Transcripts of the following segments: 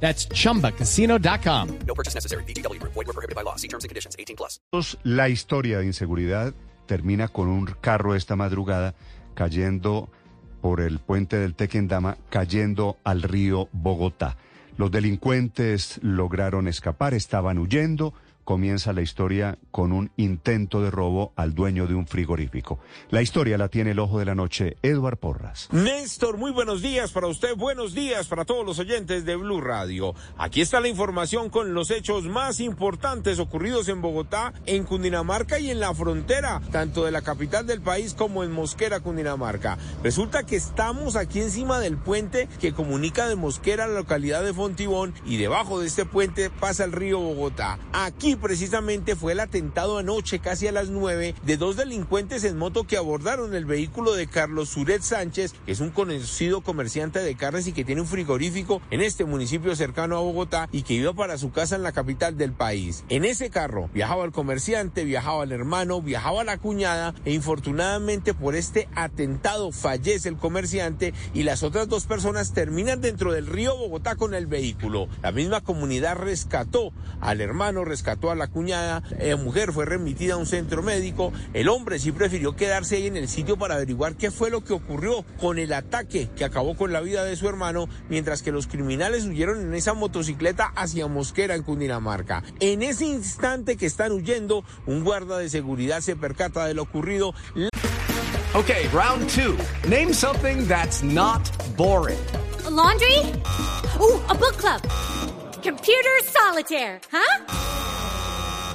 That's chumbacasino.com. No purchase necessary. BGW. Void were prohibited by law. See terms and conditions. 18 plus. La historia de inseguridad termina con un carro esta madrugada cayendo por el puente del Tequendama, cayendo al río Bogotá. Los delincuentes lograron escapar, estaban huyendo. Comienza la historia con un intento de robo al dueño de un frigorífico. La historia la tiene el ojo de la noche, Edward Porras. Néstor, muy buenos días para usted, buenos días para todos los oyentes de Blue Radio. Aquí está la información con los hechos más importantes ocurridos en Bogotá, en Cundinamarca y en la frontera, tanto de la capital del país como en Mosquera, Cundinamarca. Resulta que estamos aquí encima del puente que comunica de Mosquera a la localidad de Fontibón y debajo de este puente pasa el río Bogotá. Aquí precisamente fue el atentado anoche casi a las nueve de dos delincuentes en moto que abordaron el vehículo de Carlos Suret Sánchez, que es un conocido comerciante de carnes y que tiene un frigorífico en este municipio cercano a Bogotá y que iba para su casa en la capital del país. En ese carro viajaba el comerciante, viajaba el hermano, viajaba la cuñada e infortunadamente por este atentado fallece el comerciante y las otras dos personas terminan dentro del río Bogotá con el vehículo. La misma comunidad rescató al hermano, rescató a la cuñada, la mujer fue remitida a un centro médico, el hombre sí prefirió quedarse ahí en el sitio para averiguar qué fue lo que ocurrió con el ataque que acabó con la vida de su hermano, mientras que los criminales huyeron en esa motocicleta hacia Mosquera en Cundinamarca. En ese instante que están huyendo, un guarda de seguridad se percata de lo ocurrido. Okay, round two. Name something that's not boring. A laundry? Ooh, a book club. Computer solitaire, huh?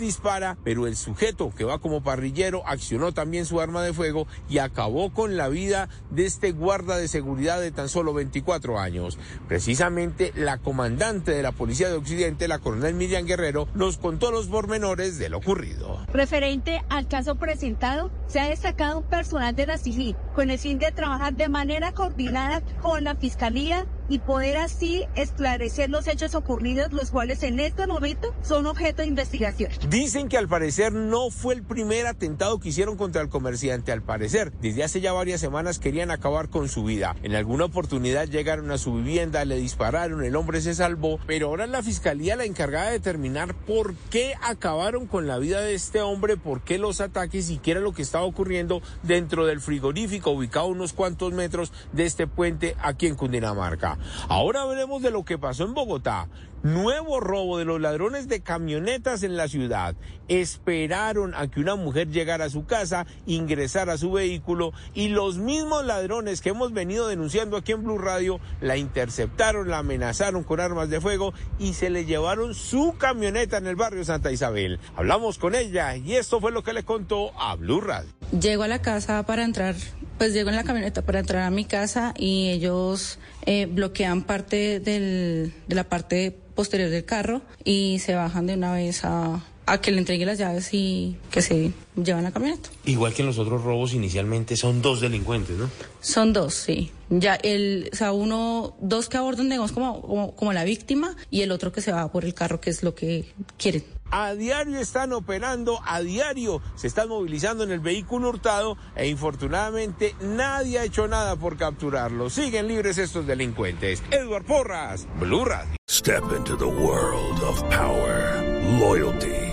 Dispara, pero el sujeto que va como parrillero accionó también su arma de fuego y acabó con la vida de este guarda de seguridad de tan solo 24 años. Precisamente la comandante de la Policía de Occidente, la coronel Miriam Guerrero, nos contó los pormenores de lo ocurrido. Referente al caso presentado, se ha destacado un personal de la CIGI con el fin de trabajar de manera coordinada con la Fiscalía y poder así esclarecer los hechos ocurridos, los cuales en este momento son objeto de investigación. Dicen que al parecer no fue el primer atentado que hicieron contra el comerciante. Al parecer, desde hace ya varias semanas querían acabar con su vida. En alguna oportunidad llegaron a su vivienda, le dispararon, el hombre se salvó, pero ahora la fiscalía la encargada de determinar por qué acabaron con la vida de este hombre, por qué los ataques y qué era lo que estaba ocurriendo dentro del frigorífico ubicado a unos cuantos metros de este puente aquí en Cundinamarca. Ahora veremos de lo que pasó en Bogotá. Nuevo robo de los ladrones de camionetas en la ciudad. Esperaron a que una mujer llegara a su casa, ingresara a su vehículo y los mismos ladrones que hemos venido denunciando aquí en Blue Radio la interceptaron, la amenazaron con armas de fuego y se le llevaron su camioneta en el barrio Santa Isabel. Hablamos con ella y esto fue lo que le contó a Blue Radio. Llego a la casa para entrar, pues llego en la camioneta para entrar a mi casa y ellos eh, bloquean parte del, de la parte posterior del carro y se bajan de una vez a, a que le entregue las llaves y que se llevan la camioneta. Igual que en los otros robos inicialmente son dos delincuentes, ¿no? Son dos, sí. Ya el, o sea, uno, dos que abordan, digamos, como, como, como la víctima y el otro que se va por el carro, que es lo que quieren. A diario están operando, a diario se están movilizando en el vehículo hurtado e infortunadamente nadie ha hecho nada por capturarlo. Siguen libres estos delincuentes. Edward Porras, Blue Radio. Step into the world of power, loyalty,